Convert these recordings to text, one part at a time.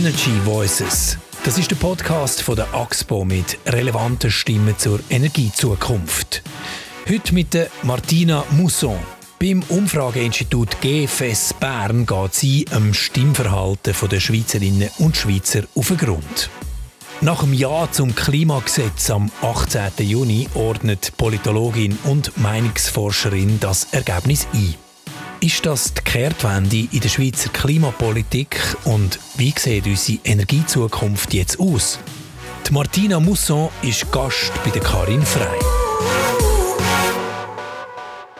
Energy Voices. Das ist der Podcast von der AXPO mit relevanten Stimmen zur Energiezukunft. Heute mit der Martina Mousson. Beim Umfrageinstitut GFS Bern geht sie am Stimmverhalten der Schweizerinnen und Schweizer auf den Grund. Nach dem Ja zum Klimagesetz am 18. Juni ordnet Politologin und Meinungsforscherin das Ergebnis ein. Ist das die Kehrtwende in der Schweizer Klimapolitik und wie sieht unsere Energiezukunft jetzt aus? Die Martina Mousson ist Gast bei der Karin Frey.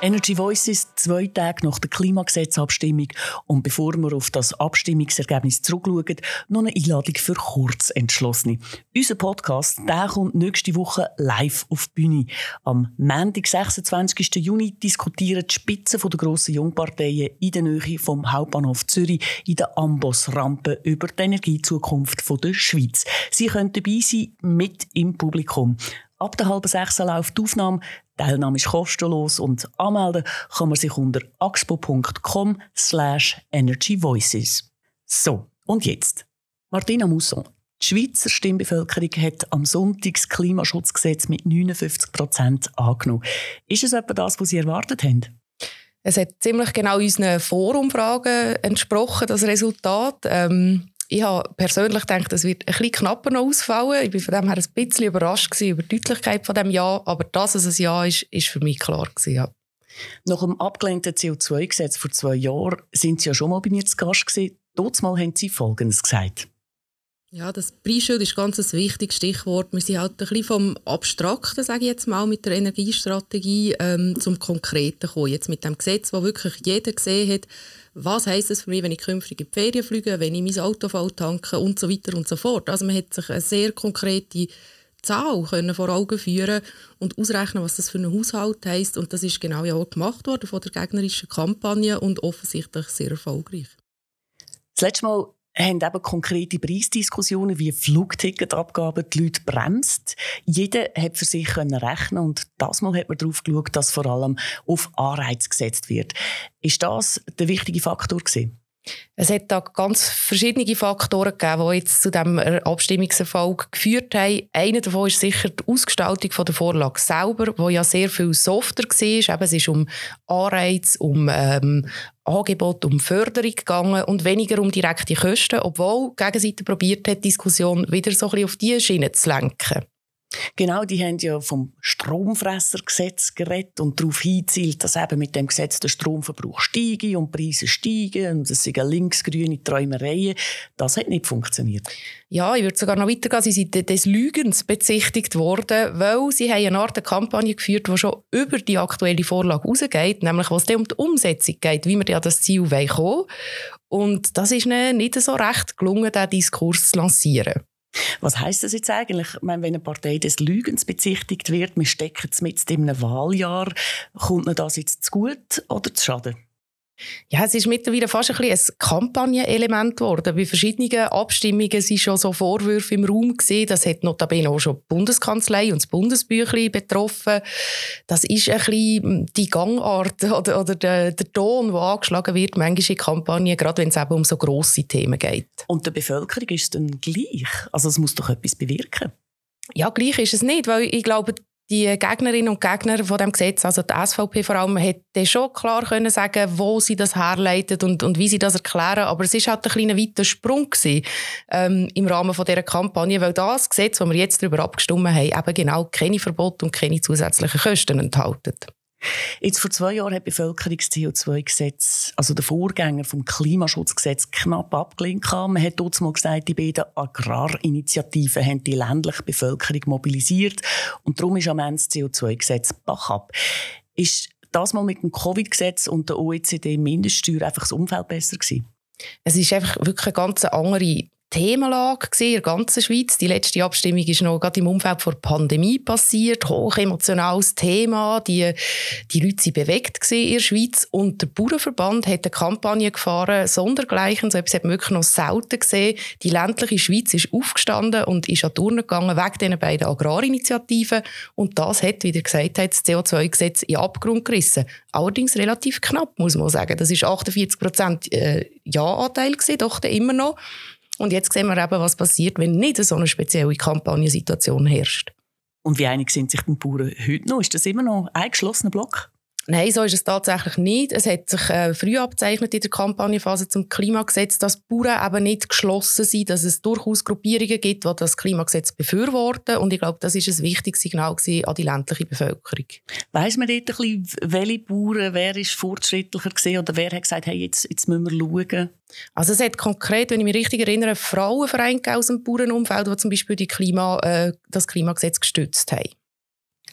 Energy Voices zwei Tage nach der Klimagesetzabstimmung und bevor wir auf das Abstimmungsergebnis zurückschauen, noch eine Einladung für Kurzentschlossene. Unser Podcast der kommt nächste Woche live auf die Bühne. Am Montag, 26. Juni, diskutieren die Spitzen der grossen Jungparteien in der Nähe vom Hauptbahnhof Zürich in der Amboss-Rampe über die Energiezukunft der Schweiz. Sie können dabei sein mit im Publikum. Ab der halben sechs läuft die Aufnahme. Die Teilnahme ist kostenlos und anmelden kann man sich unter axpo.com slash energyvoices. So, und jetzt. Martina Mousson. Die Schweizer Stimmbevölkerung hat am Sonntag das Klimaschutzgesetz mit 59 Prozent angenommen. Ist es etwa das, was Sie erwartet haben? Es hat ziemlich genau unseren Vorumfragen entsprochen, das Resultat. Ähm, ich habe persönlich gedacht, es wird ein bisschen knapper noch ausfallen. Ich war von dem her ein bisschen überrascht über die Deutlichkeit von dem Ja, aber dass es ein Ja ist, ist für mich klar gewesen, ja. Nach dem abgelehnten CO2-Gesetz vor zwei Jahren sind Sie ja schon mal bei mir zu Gast gewesen. Dort mal haben Sie Folgendes gesagt. Ja, das Preisschild ist ganz ein wichtiges Stichwort. Wir sind halt ein bisschen vom Abstrakten, sage ich jetzt mal, mit der Energiestrategie ähm, zum Konkreten gekommen. Jetzt mit dem Gesetz, wo wirklich jeder gesehen hat, was heisst es für mich, wenn ich künftig in die Ferien fliege, wenn ich mein Auto tanke und so weiter und so fort. Also man hat sich eine sehr konkrete Zahl können vor Augen führen und ausrechnen, was das für einen Haushalt heisst. Und das ist genau ja auch gemacht worden von der gegnerischen Kampagne und offensichtlich sehr erfolgreich. Das letzte Mal haben eben konkrete Preisdiskussionen wie Flugticketabgaben die Leute bremst. Jeder hat für sich können rechnen und das Mal hat man darauf geschaut, dass vor allem auf Anreiz gesetzt wird. Ist das der wichtige Faktor gewesen? Es hat da ganz verschiedene Faktoren gegeben, die jetzt zu diesem Abstimmungserfolg geführt haben. Einer davon ist sicher die Ausgestaltung der Vorlage selber, wo ja sehr viel softer war. Eben, es ist um Anreiz, um ähm, Angebot, um Förderung gegangen und weniger um direkte Kosten, obwohl die Gegenseite probiert hat, die Diskussion wieder so ein bisschen auf diese Schiene zu lenken. Genau, die haben ja vom Stromfressergesetz geredet und darauf hinzielt, dass eben mit dem Gesetz der Stromverbrauch steige und Preise steigen und es sind linksgrüne Träumereien. Das hat nicht funktioniert. Ja, ich würde sogar noch weitergehen. Sie sind des Lügens bezichtigt worden, weil sie haben eine Art Kampagne geführt, die schon über die aktuelle Vorlage rausgeht, nämlich was es um die Umsetzung geht, wie wir an das Ziel kommen Und das ist ihnen nicht so recht gelungen, diesen Diskurs zu lancieren. Was heißt das jetzt eigentlich? Ich meine, wenn eine Partei des Lügens bezichtigt wird, wir stecken es mit in einem Wahljahr, kommt ihnen das jetzt zu gut oder zu schaden? Ja, es ist mittlerweile fast ein, bisschen ein Kampagnenelement geworden. Bei verschiedenen Abstimmungen sind schon so Vorwürfe im Raum gesehen. Das hat notabene auch schon die Bundeskanzlei und das Bundesbüchlein betroffen. Das ist ein bisschen die Gangart oder, oder der, der Ton, der angeschlagen wird, manchmal in Kampagnen, gerade wenn es eben um so grosse Themen geht. Und der Bevölkerung ist es dann gleich? Also es muss doch etwas bewirken? Ja, gleich ist es nicht, weil ich glaube, die Gegnerinnen und Gegner von dem Gesetz, also die SVP vor allem, hätte schon klar können sagen, wo sie das herleitet und, und wie sie das erklären. Aber es ist halt ein kleiner weiter Sprung gewesen, ähm, im Rahmen von dieser Kampagne, weil das Gesetz, das wir jetzt darüber abgestimmt haben, eben genau keine Verbote und keine zusätzlichen Kosten enthält. Jetzt vor zwei Jahren hat die Bevölkerung das CO2-Gesetz, also der Vorgänger vom Klimaschutzgesetz, knapp abgelehnt. Man hat dort mal gesagt, die beiden Agrarinitiativen haben die ländliche Bevölkerung mobilisiert und darum ist am Ende das CO2-Gesetz bach ab. Ist das mal mit dem Covid-Gesetz und der OECD-Mindeststeuer einfach das Umfeld besser gewesen? Es ist einfach wirklich eine ganz andere Themenlage in der ganzen Schweiz. Die letzte Abstimmung ist noch gerade im Umfeld der Pandemie passiert. Hochemotionales Thema. Die, die Leute waren bewegt in der Schweiz. Und der Bauernverband hat eine Kampagne gefahren, sondergleichen. So etwas hat man wirklich noch selten gesehen. Die ländliche Schweiz ist aufgestanden und ist an die Urne gegangen wegen diesen beiden Agrarinitiativen. Und das hat, wie ihr gesagt habt, das CO2-Gesetz in Abgrund gerissen. Allerdings relativ knapp, muss man sagen. Das ist 48 Prozent äh, Ja-Anteil doch immer noch. Und jetzt sehen wir eben, was passiert, wenn nicht so eine spezielle Kampagnensituation herrscht. Und wie einig sind sich die Bauern heute noch? Ist das immer noch ein geschlossener Block? Nein, so ist es tatsächlich nicht. Es hat sich äh, früh abzeichnet in der Kampagnenphase zum Klimagesetz, dass Bauern eben nicht geschlossen sind, dass es durchaus Gruppierungen gibt, die das Klimagesetz befürworten. Und ich glaube, das ist ein wichtiges Signal an die ländliche Bevölkerung. Weiss man dort ein bisschen, welche Bauern, wer ist fortschrittlicher gesehen oder wer hat gesagt, hey, jetzt, jetzt müssen wir schauen? Also es hat konkret, wenn ich mich richtig erinnere, Frauenvereine aus dem Bauernumfeld, die zum Beispiel die Klima, äh, das Klimagesetz gestützt haben.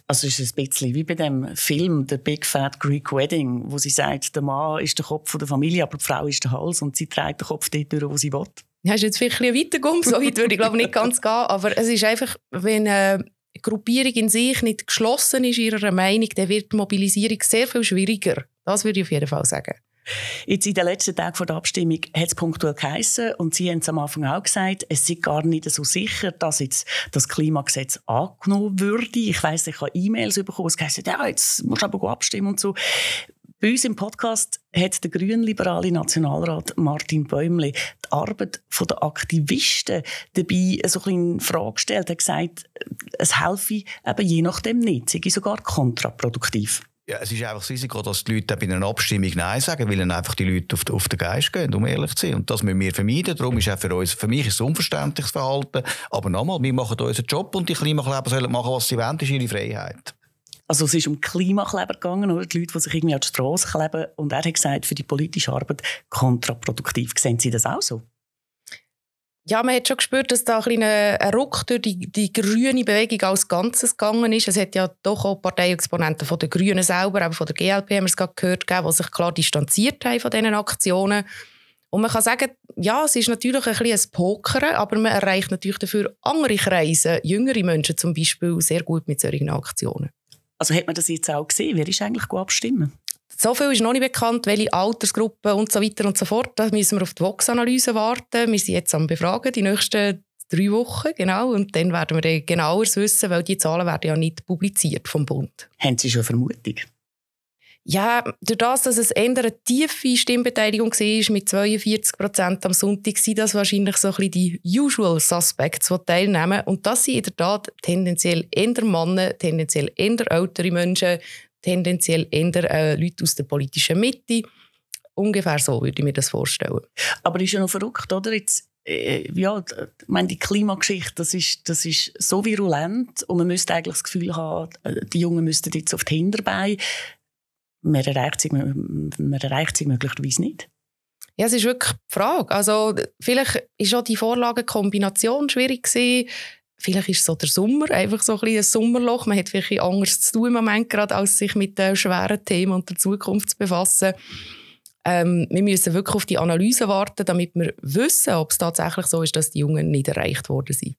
Also ist ein bisschen wie bei dem Film «The Big Fat Greek Wedding», wo sie sagt, der Mann ist der Kopf der Familie, aber die Frau ist der Hals und sie trägt den Kopf dort durch, wo sie will. Ja, ist jetzt vielleicht ein bisschen weitergekommen, so weit würde ich glaube nicht ganz gehen, aber es ist einfach, wenn eine Gruppierung in sich nicht geschlossen ist ihrer Meinung, dann wird die Mobilisierung sehr viel schwieriger. Das würde ich auf jeden Fall sagen. Jetzt in den letzten Tagen vor der Abstimmung hat es punktuell geheissen, und Sie haben es am Anfang auch gesagt, es ist gar nicht so sicher, dass jetzt das Klimagesetz angenommen würde. Ich weiss, ich habe E-Mails bekommen, es heisst, ja, jetzt musst du aber abstimmen und so. Bei uns im Podcast hat der grünliberale Nationalrat Martin Bäumli die Arbeit der Aktivisten dabei so ein in Frage gestellt. Er hat gesagt, es helfe eben je nachdem nicht, sei sogar kontraproduktiv. Ja, es ist einfach das Risiko, dass die Leute bei einer Abstimmung Nein sagen, weil dann einfach die Leute auf, auf den Geist gehen, um ehrlich zu sein. Und das müssen wir vermeiden. Darum ist auch für uns, für mich ist es unverständliches Verhalten. Aber nochmal, wir machen unseren Job und die Klimakleber sollen machen, was sie wollen. Das ist ihre Freiheit. Also es ist um Klimakleber gegangen, oder? Die Leute, die sich irgendwie an die Straße kleben. Und er hat gesagt, für die politische Arbeit kontraproduktiv. Sehen Sie das auch so? Ja, man hat schon gespürt, dass da ein, ein Ruck durch die, die grüne Bewegung als Ganzes gegangen ist. Es hat ja doch auch Parteiexponenten von den Grünen selber, aber von der GLP haben wir es gerade gehört, die sich klar distanziert haben von diesen Aktionen. Und man kann sagen, ja, es ist natürlich ein bisschen ein Pokern, aber man erreicht natürlich dafür andere Kreise, jüngere Menschen zum Beispiel, sehr gut mit solchen Aktionen. Also hat man das jetzt auch gesehen? Wer ist eigentlich gut abstimmen? So viel ist noch nicht bekannt, welche Altersgruppen und so weiter und so fort. Da müssen wir auf die Vox-Analyse warten. Wir sind jetzt am Befragen, die nächsten drei Wochen, genau. Und dann werden wir genauer wissen, weil die Zahlen werden ja nicht publiziert vom Bund. Haben Sie schon Vermutung? Ja, durch das, dass es eine tiefe Stimmbeteiligung war, mit 42 Prozent am Sonntag, sind das wahrscheinlich so ein bisschen die usual Suspects, die teilnehmen. Und das sind in der Tat tendenziell eher Männer, tendenziell eher ältere Menschen, tendenziell eher äh, Leute aus der politischen Mitte. Ungefähr so würde ich mir das vorstellen. Aber ist ja noch verrückt, oder? Jetzt, äh, ja, ich meine, die Klimageschichte, das ist, das ist so virulent und man müsste eigentlich das Gefühl haben, äh, die Jungen müssten jetzt auf die Hinterbeine. Man erreicht sie, man erreicht sie möglicherweise nicht. Ja, es ist wirklich die Frage. Also, vielleicht war auch die Vorlagenkombination schwierig gewesen. Vielleicht ist so der Sommer, einfach so ein, ein Sommerloch. Man hat vielleicht anders zu tun im Moment gerade, als sich mit den schweren Themen und der Zukunft zu befassen. Ähm, wir müssen wirklich auf die Analyse warten, damit wir wissen, ob es tatsächlich so ist, dass die Jungen nicht erreicht worden sind.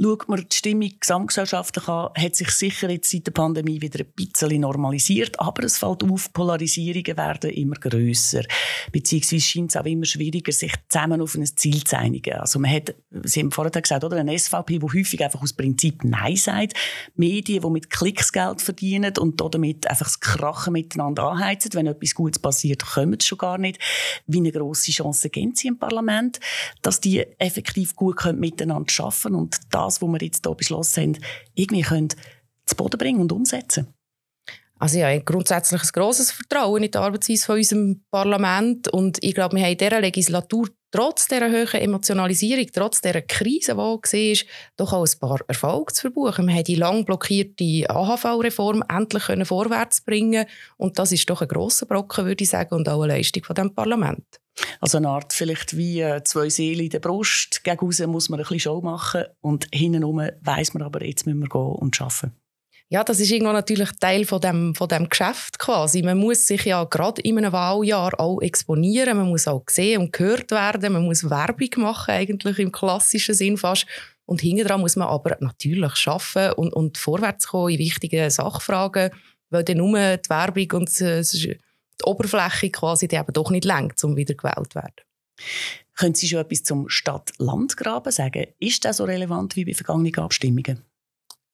Schaut man die Stimmung gesamtgesellschaftlich an, hat sich sicher jetzt seit der Pandemie wieder ein bisschen normalisiert, aber es fällt auf, Polarisierungen werden immer grösser, beziehungsweise scheint es auch immer schwieriger, sich zusammen auf ein Ziel zu einigen. Also man hat, Sie haben vorhin gesagt, oder, eine SVP, die häufig einfach aus Prinzip Nein sagt, Medien, die mit Klicks Geld verdienen und damit einfach das Krachen miteinander anheizen, wenn etwas Gutes passiert, kommen sie schon gar nicht. Wie eine grosse Chance geben sie im Parlament, dass die effektiv gut miteinander arbeiten können und das, was wir jetzt hier beschlossen haben, irgendwie können zu Boden bringen und umsetzen also ja, grundsätzlich ein grosses Vertrauen in die Arbeitsweise von unserem Parlament und ich glaube, wir haben in dieser Legislatur trotz dieser hohen Emotionalisierung, trotz dieser Krise, die war, doch auch ein paar Erfolge zu verbuchen. Wir haben die lang blockierte AHV-Reform endlich vorwärts bringen und das ist doch ein grosser Brocken, würde ich sagen, und auch eine Leistung von dem Parlament. Also eine Art vielleicht wie äh, zwei Seelen in der Brust. Gegen muss man ein bisschen Show machen und hintenrum weiss man aber, jetzt müssen wir gehen und arbeiten. Ja, das ist irgendwo natürlich Teil von dem, von dem Geschäft quasi. Man muss sich ja gerade in einem Wahljahr auch exponieren, man muss auch gesehen und gehört werden, man muss Werbung machen, eigentlich im klassischen Sinn fast. Und hinterher muss man aber natürlich schaffen und, und vorwärts kommen in wichtigen Sachfragen, weil dann nur die Werbung und die Oberfläche quasi die eben doch nicht lenkt, um wieder gewählt zu werden. Können Sie schon etwas zum Stadt-Land-Graben sagen? Ist das so relevant wie bei vergangenen Abstimmungen?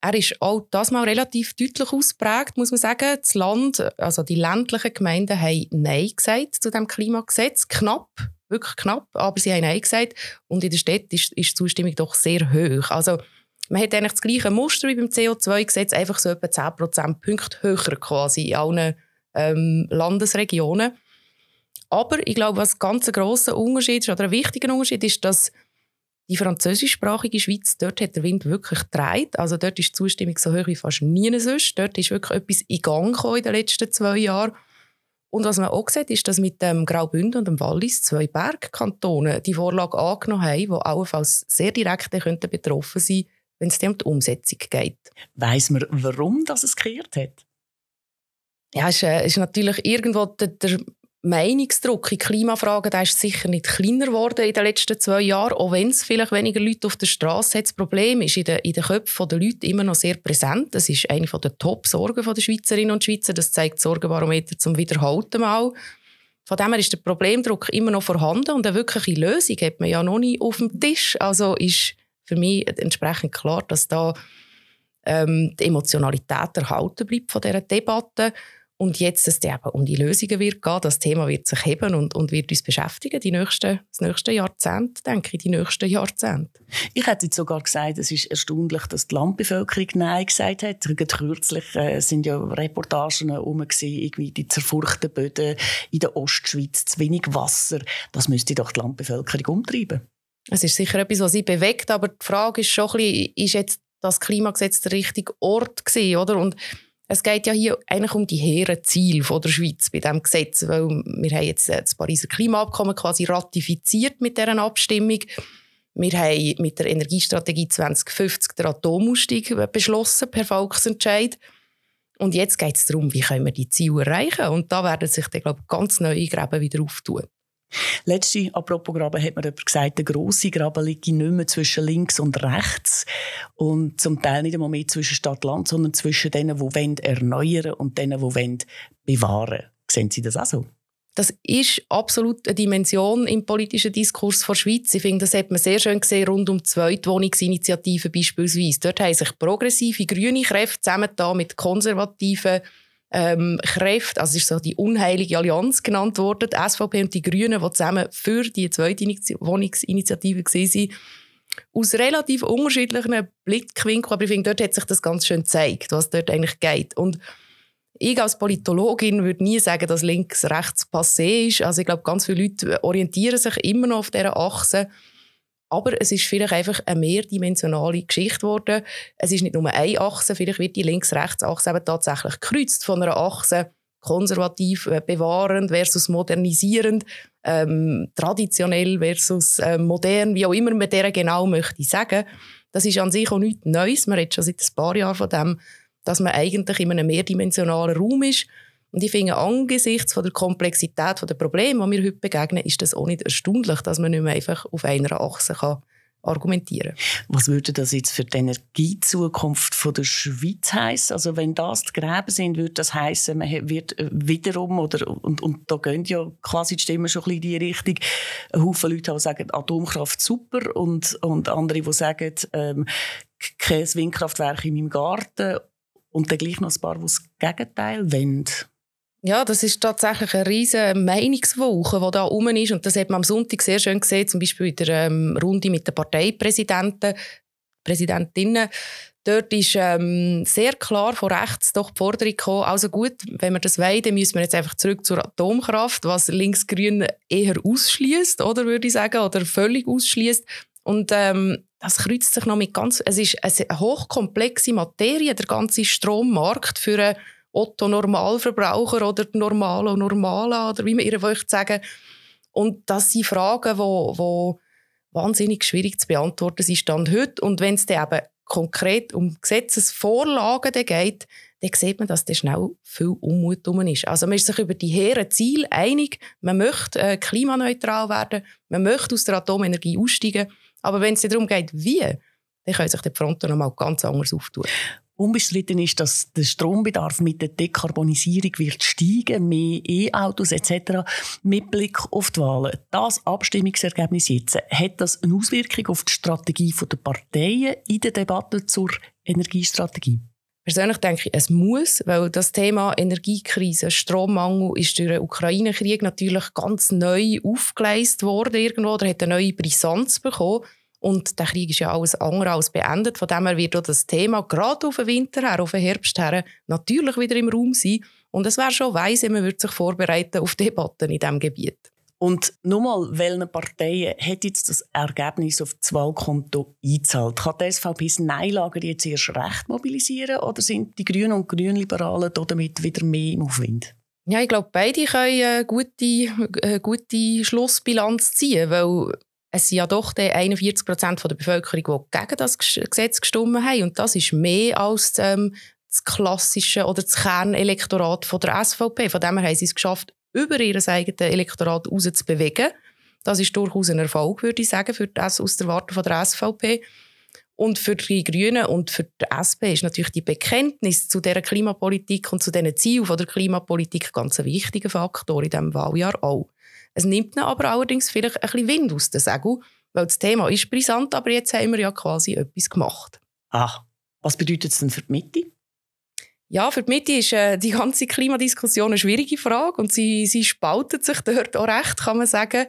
Er ist auch das mal relativ deutlich ausprägt, muss man sagen. Das Land, also die ländlichen Gemeinden haben Nein gesagt zu dem Klimagesetz. Knapp wirklich knapp, aber sie haben Nein gesagt. Und in der Stadt ist, ist die Zustimmung doch sehr hoch. Also, man hat eigentlich das gleiche Muster wie beim CO2-Gesetz, einfach so etwa 10 Prozentpunkte höher quasi in allen ähm, Landesregionen. Aber ich glaube, was ganz ein grosser Unterschied ist, oder ein wichtiger Unterschied ist, dass die französischsprachige Schweiz, dort hat der Wind wirklich gedreht. Also dort ist die Zustimmung so hoch wie fast nie sonst. Dort ist wirklich etwas in Gang gekommen in den letzten zwei Jahren. Und was man auch sieht, ist, dass mit dem Graubünden und dem Wallis zwei Bergkantone die Vorlage angenommen haben, die allenfalls sehr direkt betroffen sind, wenn es um die Umsetzung geht. Weiss man, warum das es gekehrt hat? Ja, ist, äh, ist natürlich irgendwo der, der Meinungsdruck in Klimafragen der ist sicher nicht kleiner geworden in den letzten zwei Jahren, auch wenn es vielleicht weniger Leute auf der Straße hat. Das Problem ist in den, in den Köpfen der Leute immer noch sehr präsent. Das ist eine der Top-Sorgen der Schweizerinnen und Schweizer. Das zeigt das Sorgenbarometer zum Wiederholten Mal. Von dem her ist der Problemdruck immer noch vorhanden und eine wirkliche Lösung hat man ja noch nicht auf dem Tisch. Also ist für mich entsprechend klar, dass da ähm, die Emotionalität erhalten bleibt von dieser Debatte und jetzt es eben um die Lösungen wird gehen. Das Thema wird sich heben und, und wird uns beschäftigen die nächsten, das nächste Jahrzehnt, denke ich, die nächsten Jahrzehnte. Ich hätte jetzt sogar gesagt, es ist erstaunlich, dass die Landbevölkerung Nein gesagt hat. Kürzlich äh, sind ja Reportagen herum irgendwie die zerfurchten Böden in der Ostschweiz, zu wenig Wasser. Das müsste doch die Landbevölkerung umtreiben. Es ist sicher etwas, was sie bewegt, aber die Frage ist schon ein bisschen, ist jetzt das Klimagesetz der richtige Ort gewesen, oder? Und es geht ja hier eigentlich um die hehren Ziele der Schweiz bei diesem Gesetz, weil wir haben jetzt äh, das Pariser Klimaabkommen quasi ratifiziert mit deren Abstimmung. Wir haben mit der Energiestrategie 2050 den Atomausstieg beschlossen per Volksentscheid. Und jetzt geht es darum, wie können wir die Ziele erreichen. Und da werden sich dann, glaube ich, ganz neue Gräben wieder auftun. Letzte, apropos Graben, hat mir jemand gesagt, der grosse Graben liegt nicht mehr zwischen links und rechts und zum Teil nicht einmal mehr zwischen Stadt und Land, sondern zwischen denen, die erneuern und denen, die bewahren wollen. Sehen Sie das auch so? Das ist absolut eine Dimension im politischen Diskurs der Schweiz. Ich finde, das hat man sehr schön gesehen rund um die Zweitwohnungsinitiative beispielsweise. Dort haben sich progressive grüne Kräfte zusammen mit konservativen ähm, Kräfte, also ist so die unheilige Allianz genannt worden, die SVP und die Grünen, die zusammen für die zweite Wohnungsinitiative waren, aus relativ unterschiedlichen Blickwinkeln, aber ich finde, dort hat sich das ganz schön gezeigt, was dort eigentlich geht. Und ich als Politologin würde nie sagen, dass links, rechts passé ist. Also ich glaube, ganz viele Leute orientieren sich immer noch auf dieser Achse. Aber es ist vielleicht einfach eine mehrdimensionale Geschichte geworden. Es ist nicht nur eine Achse, vielleicht wird die Links-Rechts-Achse eben tatsächlich gekreuzt von einer Achse konservativ, äh, bewahrend versus modernisierend, ähm, traditionell versus äh, modern, wie auch immer man deren genau möchte sagen. Das ist an sich auch nichts Neues. Man redet schon seit ein paar Jahren von dem, dass man eigentlich in einem mehrdimensionalen Raum ist und ich finde, angesichts von der Komplexität der Probleme, die wir heute begegnen, ist das auch nicht erstaunlich, dass man nicht mehr einfach auf einer Achse kann argumentieren Was würde das jetzt für die Energiezukunft von der Schweiz heißen? Also wenn das die Gräben sind, würde das heißen, man wird wiederum oder und, und da gehen ja quasi die Stimmen schon ein bisschen in die Richtung. Ein Haufen Leute, die sagen Atomkraft super und und andere, die sagen ähm, kein Windkraftwerk in meinem Garten und dann gleich noch ein paar, die das Gegenteil wollen. Ja, das ist tatsächlich eine riesige Meinungswoche, die da rum ist. Und das hat man am Sonntag sehr schön gesehen, zum Beispiel in der ähm, Runde mit den Parteipräsidenten, Präsidentinnen. Dort ist ähm, sehr klar von rechts doch die Forderung gekommen, also gut, wenn wir das wollen, dann müssen wir jetzt einfach zurück zur Atomkraft, was links-grün eher ausschließt, oder würde ich sagen, oder völlig ausschließt. Und ähm, das kreuzt sich noch mit ganz, es ist eine hochkomplexe Materie, der ganze Strommarkt für eine Otto-Normalverbraucher oder Normalo Normala oder wie man ihr möchte sagen. Und das sind Fragen, die wo, wo wahnsinnig schwierig zu beantworten sind Stand heute. Und wenn es dann eben konkret um Gesetzesvorlagen geht, dann sieht man, dass da schnell viel Unmut drum ist. Also man ist sich über die hehren Ziele einig, man möchte äh, klimaneutral werden, man möchte aus der Atomenergie aussteigen, aber wenn es darum geht, wie, dann können sich die Fronten noch mal ganz anders auftun. Unbestritten ist, dass der Strombedarf mit der Dekarbonisierung wird steigen, mehr E-Autos etc. Mit Blick auf die Wahlen. Das Abstimmungsergebnis jetzt, hat das eine Auswirkung auf die Strategie der Parteien in der Debatte zur Energiestrategie? Persönlich denke ich, es muss, weil das Thema Energiekrise, Strommangel ist durch den Ukraine-Krieg natürlich ganz neu aufgeleistet worden irgendwo oder hat eine neue Brisanz bekommen. Und der Krieg ist ja alles andere als beendet. Von dem her wird auch das Thema gerade auf den Winter her, auf den Herbst her natürlich wieder im Raum sein. Und es wäre schon weise, man würde sich vorbereiten auf Debatten in diesem Gebiet. Und nochmal, welche Parteien hat jetzt das Ergebnis auf das Wahlkonto eingezahlt? Kann die SVP das Nein-Lager jetzt erst recht mobilisieren oder sind die Grünen und Grünliberalen damit wieder mehr im Aufwind? Ja, ich glaube, beide können eine gute, eine gute Schlussbilanz ziehen, weil es sind ja doch 41 Prozent der Bevölkerung, die gegen das Gesetz gestimmt haben. Und das ist mehr als ähm, das klassische oder das Kernelektorat von der SVP. Von dem her haben sie es geschafft, über ihr eigenes Elektorat rauszubewegen. Das ist durchaus ein Erfolg, würde ich sagen, für das aus der Warte von der SVP. Und für die Grünen und für die SP ist natürlich die Bekenntnis zu dieser Klimapolitik und zu diesen Zielen der Klimapolitik ganz ein wichtiger Faktor in diesem Wahljahr auch. Es nimmt ihnen aber allerdings vielleicht ein bisschen Wind aus den Segeln, weil das Thema ist brisant, aber jetzt haben wir ja quasi etwas gemacht. Ah, was bedeutet es denn für die Mitte? Ja, für die Mitte ist äh, die ganze Klimadiskussion eine schwierige Frage und sie, sie spaltet sich dort auch recht, kann man sagen.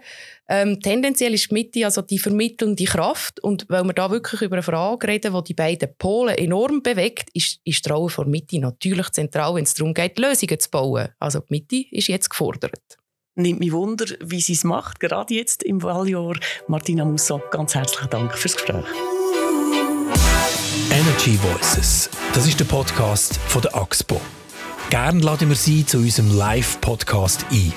Ähm, tendenziell ist die Mitte also die vermittelnde Kraft und weil wir da wirklich über eine Frage reden, die die beiden Polen enorm bewegt, ist, ist die Rolle der Mitte natürlich zentral, wenn es darum geht, Lösungen zu bauen. Also die Mitte ist jetzt gefordert. Nimmt mich Wunder, wie sie es macht, gerade jetzt im Wahljahr. Martina Musso, ganz herzlichen Dank fürs Gespräch. Energy Voices. Das ist der Podcast von der AXPO. Gerne laden wir Sie zu unserem Live-Podcast ein.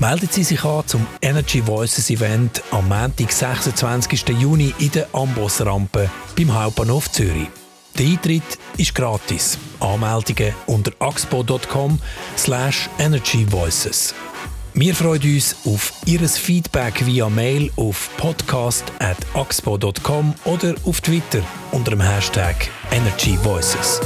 Melden Sie sich an zum Energy Voices Event am Montag, 26. Juni in der Ambossrampe beim Hauptbahnhof Zürich. Der Eintritt ist gratis. Anmeldungen unter axpo.com slash energyvoices. Wir freuen uns auf Ihr Feedback via Mail auf podcast.axpo.com oder auf Twitter unter dem Hashtag Energy Voices.